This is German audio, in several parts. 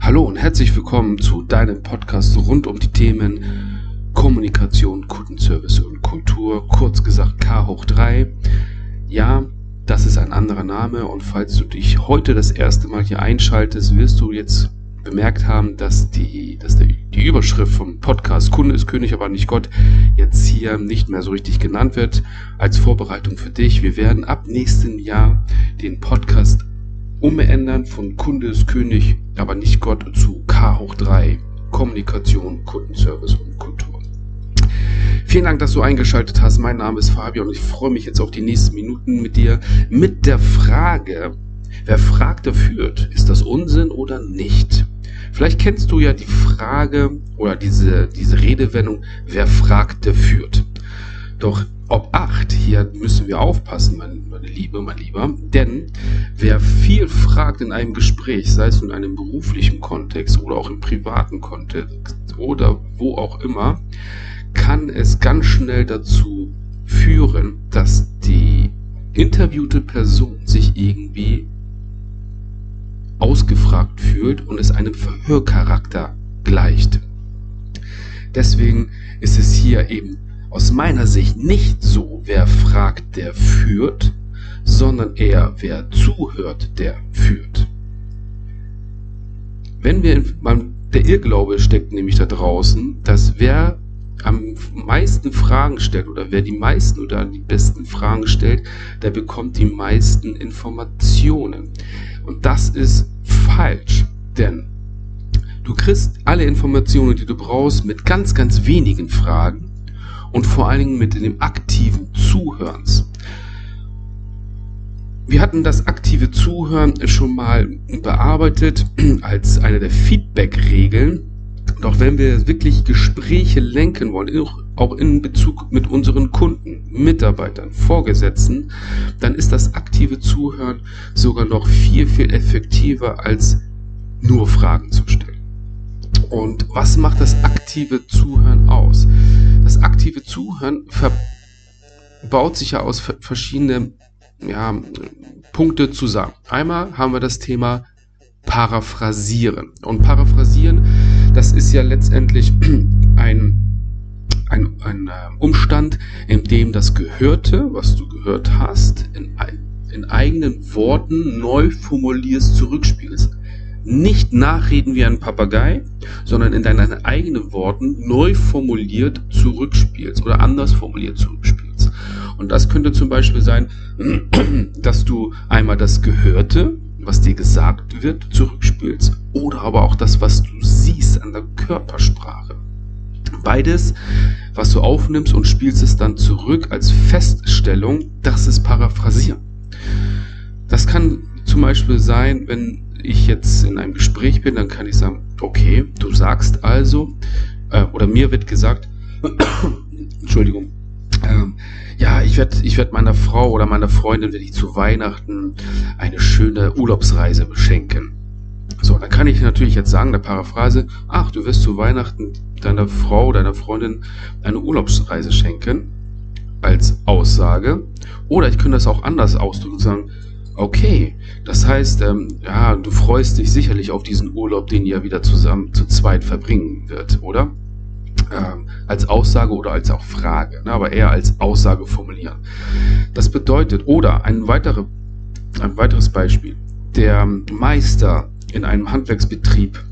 Hallo und herzlich willkommen zu deinem Podcast rund um die Themen Kommunikation, Kundenservice und Kultur, kurz gesagt K hoch 3. Ja, das ist ein anderer Name und falls du dich heute das erste Mal hier einschaltest, wirst du jetzt bemerkt haben, dass die, dass der, die Überschrift vom Podcast Kunde ist König, aber nicht Gott jetzt hier nicht mehr so richtig genannt wird. Als Vorbereitung für dich. Wir werden ab nächstem Jahr den Podcast umändern von Kunde ist König, aber nicht Gott zu K hoch 3. Kommunikation, Kundenservice und Kultur. Vielen Dank, dass du eingeschaltet hast. Mein Name ist Fabian und ich freue mich jetzt auf die nächsten Minuten mit dir mit der Frage, wer fragt, der führt. Ist das Unsinn oder nicht? Vielleicht kennst du ja die Frage oder diese, diese Redewendung, wer fragt, der führt. Doch ob acht, hier müssen wir aufpassen, meine, meine Liebe, mein Lieber, denn wer viel fragt in einem Gespräch, sei es in einem beruflichen Kontext oder auch im privaten Kontext oder wo auch immer, kann es ganz schnell dazu führen, dass die interviewte Person sich irgendwie ausgefragt fühlt und es einem Verhörcharakter gleicht. Deswegen ist es hier eben aus meiner Sicht nicht so, wer fragt, der führt, sondern eher wer zuhört, der führt. Wenn wir in, der Irrglaube steckt nämlich da draußen, dass wer am meisten Fragen stellt oder wer die meisten oder die besten Fragen stellt, der bekommt die meisten Informationen. Und das ist falsch, denn du kriegst alle Informationen, die du brauchst, mit ganz, ganz wenigen Fragen und vor allen Dingen mit dem aktiven Zuhörens. Wir hatten das aktive Zuhören schon mal bearbeitet als eine der Feedback-Regeln. Doch wenn wir wirklich Gespräche lenken wollen, auch in Bezug mit unseren Kunden, Mitarbeitern, Vorgesetzten, dann ist das aktive Zuhören sogar noch viel, viel effektiver als nur Fragen zu stellen. Und was macht das aktive Zuhören aus? Das aktive Zuhören baut sich ja aus verschiedenen ja, Punkte zusammen. Einmal haben wir das Thema Paraphrasieren. Und Paraphrasieren, das ist ja letztendlich ein ein, ein äh, Umstand, in dem das Gehörte, was du gehört hast, in, in eigenen Worten neu formulierst, zurückspielst. Nicht nachreden wie ein Papagei, sondern in deinen eigenen Worten neu formuliert zurückspielst oder anders formuliert zurückspielst. Und das könnte zum Beispiel sein, dass du einmal das Gehörte, was dir gesagt wird, zurückspielst oder aber auch das, was du siehst an der Körpersprache. Beides, was du aufnimmst und spielst es dann zurück als Feststellung, das ist Paraphrasieren. Das kann zum Beispiel sein, wenn ich jetzt in einem Gespräch bin, dann kann ich sagen, okay, du sagst also, äh, oder mir wird gesagt, Entschuldigung, ich werde ich werd meiner Frau oder meiner Freundin, wenn ich zu Weihnachten eine schöne Urlaubsreise beschenken. So, dann kann ich natürlich jetzt sagen, der Paraphrase, ach, du wirst zu Weihnachten deiner Frau, deiner Freundin eine Urlaubsreise schenken, als Aussage. Oder ich könnte das auch anders ausdrücken und sagen, okay, das heißt, ähm, ja, du freust dich sicherlich auf diesen Urlaub, den ihr wieder zusammen zu zweit verbringen wird, oder? Ähm, als Aussage oder als auch Frage, ne, aber eher als Aussage formulieren. Das bedeutet, oder ein, weitere, ein weiteres Beispiel, der Meister in einem Handwerksbetrieb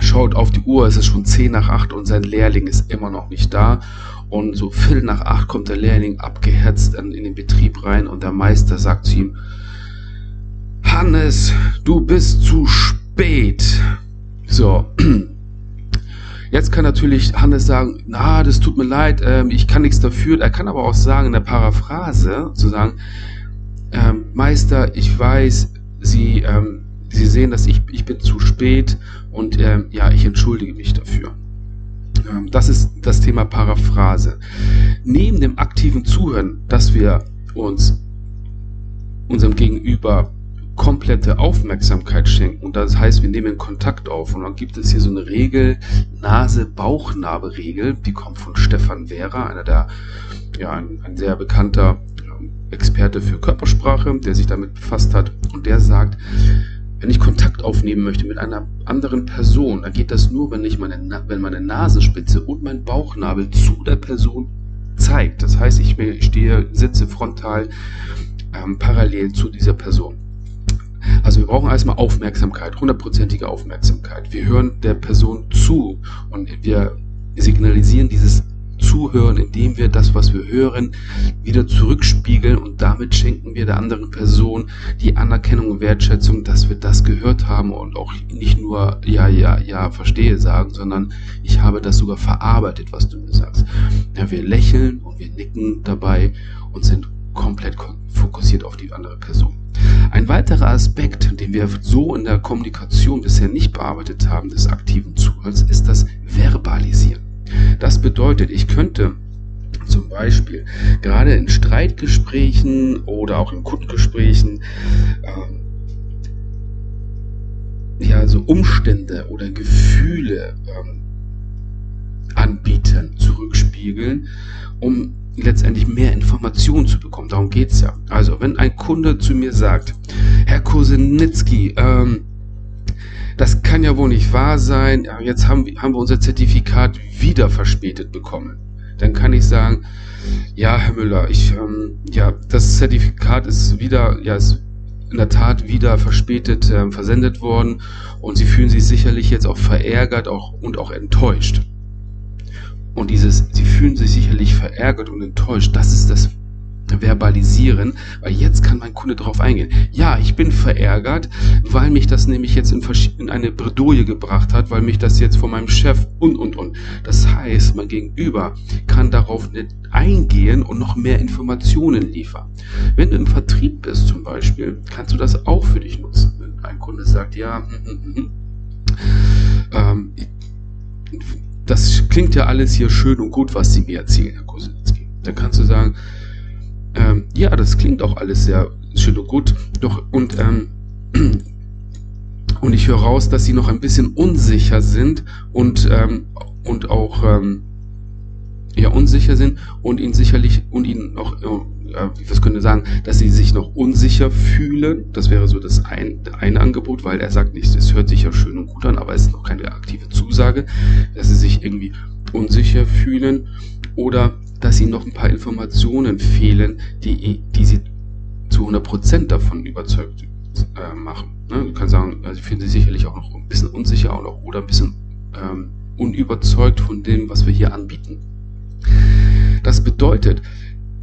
schaut auf die Uhr, es ist schon 10 nach 8 und sein Lehrling ist immer noch nicht da. Und so Viertel nach 8 kommt der Lehrling abgehetzt in, in den Betrieb rein und der Meister sagt zu ihm, Hannes, du bist zu spät. So. Jetzt kann natürlich Hannes sagen, na, das tut mir leid, ähm, ich kann nichts dafür. Er kann aber auch sagen in der Paraphrase, zu sagen, ähm, Meister, ich weiß, Sie ähm, Sie sehen, dass ich, ich bin zu spät und äh, ja, ich entschuldige mich dafür. Ähm, das ist das Thema Paraphrase. Neben dem aktiven Zuhören, dass wir uns unserem Gegenüber komplette Aufmerksamkeit schenken. Und das heißt, wir nehmen Kontakt auf. Und dann gibt es hier so eine Regel, Nase-Bauchnabel-Regel, die kommt von Stefan Vera, einer der, ja, ein, ein sehr bekannter ähm, Experte für Körpersprache, der sich damit befasst hat. Und der sagt, wenn ich Kontakt aufnehmen möchte mit einer anderen Person, dann geht das nur, wenn ich meine, wenn meine Nasenspitze und mein Bauchnabel zu der Person zeigt. Das heißt, ich stehe, sitze frontal ähm, parallel zu dieser Person. Also wir brauchen erstmal Aufmerksamkeit, hundertprozentige Aufmerksamkeit. Wir hören der Person zu und wir signalisieren dieses Zuhören, indem wir das, was wir hören, wieder zurückspiegeln und damit schenken wir der anderen Person die Anerkennung und Wertschätzung, dass wir das gehört haben und auch nicht nur ja, ja, ja, verstehe sagen, sondern ich habe das sogar verarbeitet, was du mir sagst. Ja, wir lächeln und wir nicken dabei und sind komplett fokussiert auf die andere Person. Ein weiterer Aspekt, den wir so in der Kommunikation bisher nicht bearbeitet haben, des aktiven Zuhörens, ist das Verbalisieren. Das bedeutet, ich könnte zum Beispiel gerade in Streitgesprächen oder auch in Kundengesprächen ähm, ja so Umstände oder Gefühle ähm, anbieten, zurückspiegeln, um letztendlich mehr Informationen zu bekommen. Darum geht's ja. Also, wenn ein Kunde zu mir sagt, Herr Kosenitzki, ähm, das kann ja wohl nicht wahr sein, jetzt haben, haben wir unser Zertifikat wieder verspätet bekommen. Dann kann ich sagen, ja, Herr Müller, ich, ähm, ja, das Zertifikat ist wieder, ja, ist in der Tat wieder verspätet äh, versendet worden und Sie fühlen sich sicherlich jetzt auch verärgert auch, und auch enttäuscht. Und dieses, Sie fühlen sich sicherlich verärgert und enttäuscht, das ist das verbalisieren, weil jetzt kann mein Kunde darauf eingehen. Ja, ich bin verärgert, weil mich das nämlich jetzt in, in eine Bredouille gebracht hat, weil mich das jetzt von meinem Chef und, und, und. Das heißt, mein Gegenüber kann darauf nicht eingehen und noch mehr Informationen liefern. Wenn du im Vertrieb bist zum Beispiel, kannst du das auch für dich nutzen. Wenn ein Kunde sagt, ja, mm, mm, mm, ähm, das klingt ja alles hier schön und gut, was Sie mir erzählen, Herr Kosinski. Dann kannst du sagen, ähm, ja, das klingt auch alles sehr schön und gut. Doch, und, ähm, und ich höre raus, dass sie noch ein bisschen unsicher sind und, ähm, und auch ähm, ja, unsicher sind und ihnen sicherlich und ihnen noch, äh, was könnte sagen, dass sie sich noch unsicher fühlen. Das wäre so das ein, eine Angebot, weil er sagt nicht, es hört sich ja schön und gut an, aber es ist noch keine aktive Zusage, dass sie sich irgendwie unsicher fühlen oder dass ihnen noch ein paar Informationen fehlen, die, die sie zu 100% davon überzeugt äh, machen. Ne? Du kannst sagen, also fühlen sich sicherlich auch noch ein bisschen unsicher oder, oder ein bisschen ähm, unüberzeugt von dem, was wir hier anbieten. Das bedeutet,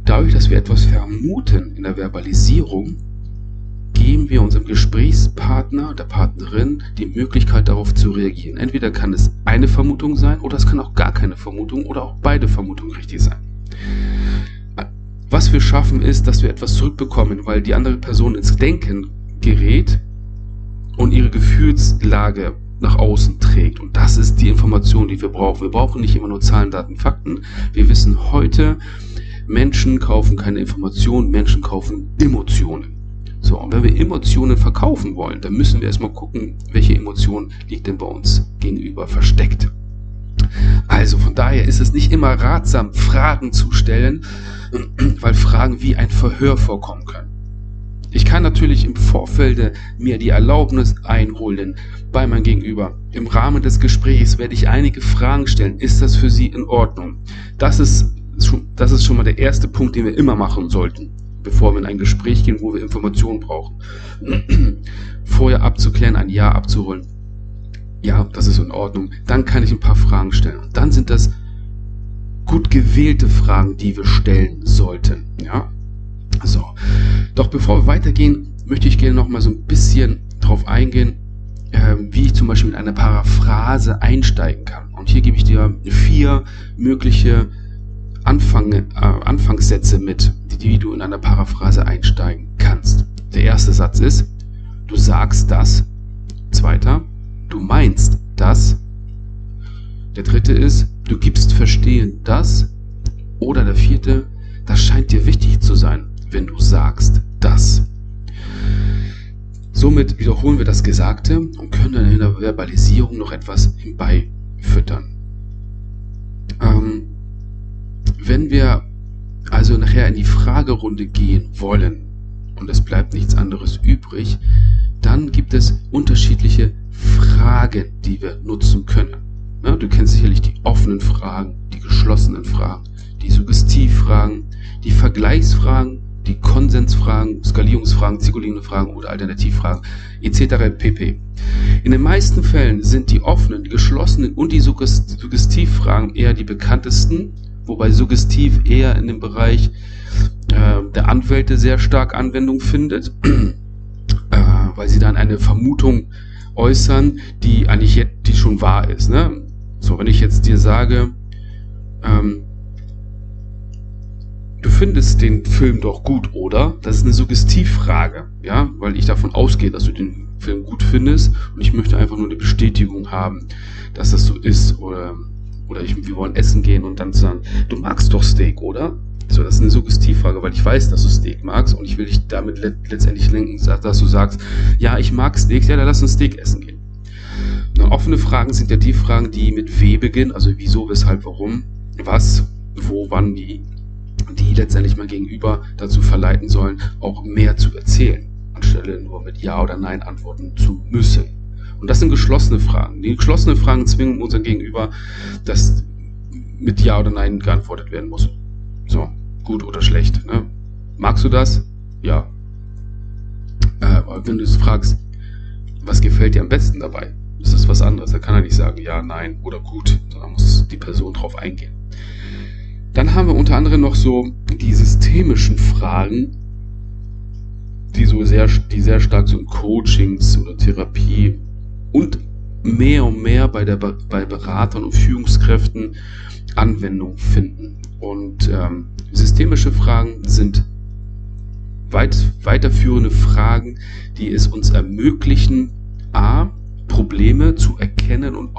dadurch, dass wir etwas vermuten in der Verbalisierung, geben wir unserem Gesprächspartner, der Partnerin, die Möglichkeit darauf zu reagieren. Entweder kann es eine Vermutung sein oder es kann auch gar keine Vermutung oder auch beide Vermutungen richtig sein. Was wir schaffen ist, dass wir etwas zurückbekommen, weil die andere Person ins Denken gerät und ihre Gefühlslage nach außen trägt. Und das ist die Information, die wir brauchen. Wir brauchen nicht immer nur Zahlen, Daten, Fakten. Wir wissen heute, Menschen kaufen keine Informationen, Menschen kaufen Emotionen. So, und wenn wir Emotionen verkaufen wollen, dann müssen wir erstmal gucken, welche Emotion liegt denn bei uns gegenüber versteckt. Also von daher ist es nicht immer ratsam, Fragen zu stellen, weil Fragen wie ein Verhör vorkommen können. Ich kann natürlich im Vorfeld mir die Erlaubnis einholen bei meinem Gegenüber. Im Rahmen des Gesprächs werde ich einige Fragen stellen. Ist das für Sie in Ordnung? Das ist, das ist schon mal der erste Punkt, den wir immer machen sollten bevor wir in ein Gespräch gehen, wo wir Informationen brauchen. Vorher abzuklären, ein Ja abzuholen. Ja, das ist in Ordnung. Dann kann ich ein paar Fragen stellen. Und dann sind das gut gewählte Fragen, die wir stellen sollten. Ja, so. Doch bevor wir weitergehen, möchte ich gerne noch mal so ein bisschen darauf eingehen, wie ich zum Beispiel mit einer Paraphrase einsteigen kann. Und hier gebe ich dir vier mögliche Anfang, äh, Anfangssätze mit, die du in einer Paraphrase einsteigen kannst. Der erste Satz ist, du sagst das. Zweiter, du meinst das. Der dritte ist, du gibst verstehen das. Oder der vierte, das scheint dir wichtig zu sein, wenn du sagst das. Somit wiederholen wir das Gesagte und können dann in der Verbalisierung noch etwas hinbeifüttern. Ähm, wenn wir also nachher in die Fragerunde gehen wollen, und es bleibt nichts anderes übrig, dann gibt es unterschiedliche Fragen, die wir nutzen können. Ja, du kennst sicherlich die offenen Fragen, die geschlossenen Fragen, die Suggestivfragen, die Vergleichsfragen, Konsensfragen, Skalierungsfragen, zirkulierende Fragen oder Alternativfragen etc. pp. In den meisten Fällen sind die offenen, die geschlossenen und die Suggestivfragen eher die bekanntesten, wobei Suggestiv eher in dem Bereich äh, der Anwälte sehr stark Anwendung findet, äh, weil sie dann eine Vermutung äußern, die eigentlich jetzt, die schon wahr ist. Ne? So, wenn ich jetzt dir sage, ähm, findest den Film doch gut, oder? Das ist eine Suggestivfrage, ja, weil ich davon ausgehe, dass du den Film gut findest und ich möchte einfach nur eine Bestätigung haben, dass das so ist oder oder ich, wir wollen essen gehen und dann sagen, du magst doch Steak, oder? So, das ist eine Suggestivfrage, weil ich weiß, dass du Steak magst und ich will dich damit let letztendlich lenken, dass du sagst, ja, ich mag Steak, ja, dann lass uns Steak essen gehen. Und offene Fragen sind ja die Fragen, die mit W beginnen, also wieso, weshalb, warum, was, wo, wann, wie, die letztendlich mal gegenüber dazu verleiten sollen, auch mehr zu erzählen, anstelle nur mit Ja oder Nein antworten zu müssen. Und das sind geschlossene Fragen. Die geschlossenen Fragen zwingen unseren Gegenüber, dass mit Ja oder Nein geantwortet werden muss. So, gut oder schlecht. Ne? Magst du das? Ja. Äh, wenn du es fragst, was gefällt dir am besten dabei? Das ist was anderes. Da kann er nicht sagen ja, nein oder gut, sondern muss die Person drauf eingehen. Dann haben wir unter anderem noch so die systemischen Fragen, die so sehr, die sehr stark so in Coachings oder Therapie und mehr und mehr bei, der, bei Beratern und Führungskräften Anwendung finden. Und ähm, systemische Fragen sind weit, weiterführende Fragen, die es uns ermöglichen, a, Probleme zu erkennen und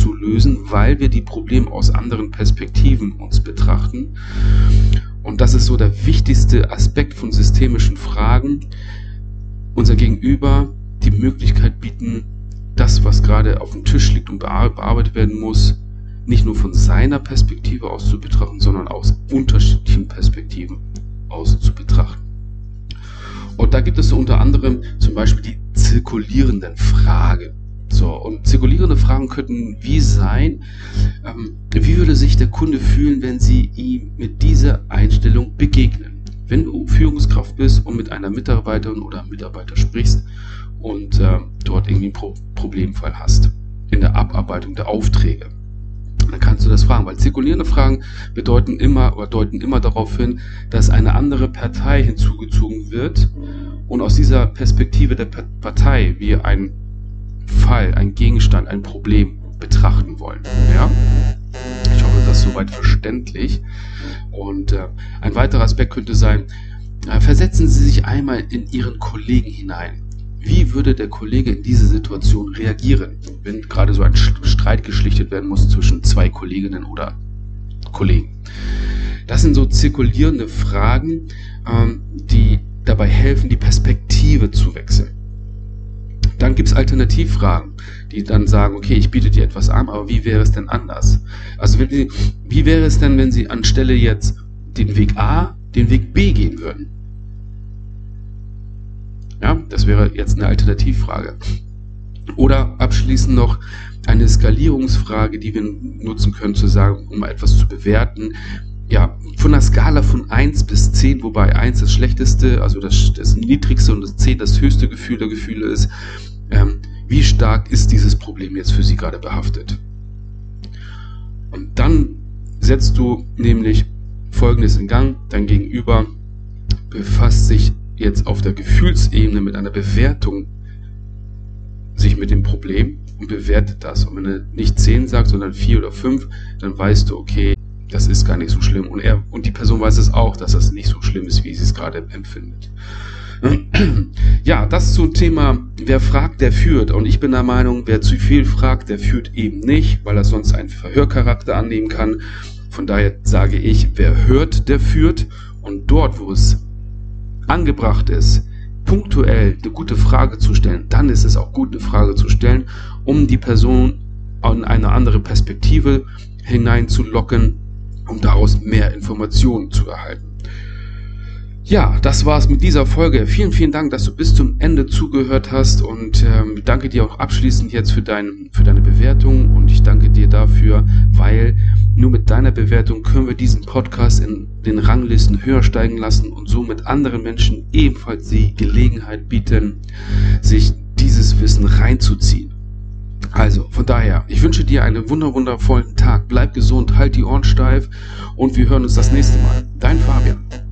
aufzulösen, weil wir die Probleme aus anderen Perspektiven uns betrachten. Und das ist so der wichtigste Aspekt von systemischen Fragen. Unser Gegenüber die Möglichkeit bieten, das, was gerade auf dem Tisch liegt und bearbeitet werden muss, nicht nur von seiner Perspektive aus zu betrachten, sondern aus unterschiedlichen Perspektiven aus zu betrachten. Und da gibt es so unter anderem zum Beispiel die zirkulierenden Fragen. So, und zirkulierende Fragen könnten wie sein, ähm, wie würde sich der Kunde fühlen, wenn Sie ihm mit dieser Einstellung begegnen? Wenn du Führungskraft bist und mit einer Mitarbeiterin oder Mitarbeiter sprichst und äh, dort irgendwie einen Pro Problemfall hast in der Abarbeitung der Aufträge. Dann kannst du das fragen, weil zirkulierende Fragen bedeuten immer oder deuten immer darauf hin, dass eine andere Partei hinzugezogen wird und aus dieser Perspektive der Partei wir einen Fall, einen Gegenstand, ein Problem betrachten wollen. Ja? Ich hoffe, das ist soweit verständlich. Und äh, ein weiterer Aspekt könnte sein, äh, versetzen Sie sich einmal in Ihren Kollegen hinein. Wie würde der Kollege in diese Situation reagieren, wenn gerade so ein Streit geschlichtet werden muss zwischen zwei Kolleginnen oder Kollegen? Das sind so zirkulierende Fragen, ähm, die dabei helfen, die Perspektive zu wechseln. Gibt es Alternativfragen, die dann sagen, okay, ich biete dir etwas an, aber wie wäre es denn anders? Also wie, wie wäre es denn, wenn Sie anstelle jetzt den Weg A, den Weg B gehen würden? Ja, das wäre jetzt eine Alternativfrage. Oder abschließend noch eine Skalierungsfrage, die wir nutzen können, zu sagen, um etwas zu bewerten. Ja, von einer Skala von 1 bis 10, wobei 1 das schlechteste, also das, das niedrigste und das 10 das höchste Gefühl der Gefühle ist, ähm, wie stark ist dieses Problem jetzt für Sie gerade behaftet. Und dann setzt du nämlich Folgendes in Gang, dein Gegenüber befasst sich jetzt auf der Gefühlsebene mit einer Bewertung sich mit dem Problem und bewertet das. Und wenn er nicht 10 sagt, sondern 4 oder 5, dann weißt du, okay, das ist gar nicht so schlimm. Und er und die Person weiß es auch, dass das nicht so schlimm ist, wie sie es gerade empfindet. Ja, das zum Thema, wer fragt, der führt. Und ich bin der Meinung, wer zu viel fragt, der führt eben nicht, weil er sonst einen Verhörcharakter annehmen kann. Von daher sage ich, wer hört, der führt. Und dort, wo es angebracht ist, punktuell eine gute Frage zu stellen, dann ist es auch gut, eine Frage zu stellen, um die Person in eine andere Perspektive hineinzulocken, um daraus mehr Informationen zu erhalten. Ja, das war's mit dieser Folge. Vielen, vielen Dank, dass du bis zum Ende zugehört hast und ähm, danke dir auch abschließend jetzt für, dein, für deine Bewertung und ich danke dir dafür, weil nur mit deiner Bewertung können wir diesen Podcast in den Ranglisten höher steigen lassen und somit anderen Menschen ebenfalls die Gelegenheit bieten, sich dieses Wissen reinzuziehen. Also, von daher, ich wünsche dir einen wunder wundervollen Tag. Bleib gesund, halt die Ohren steif und wir hören uns das nächste Mal. Dein Fabian.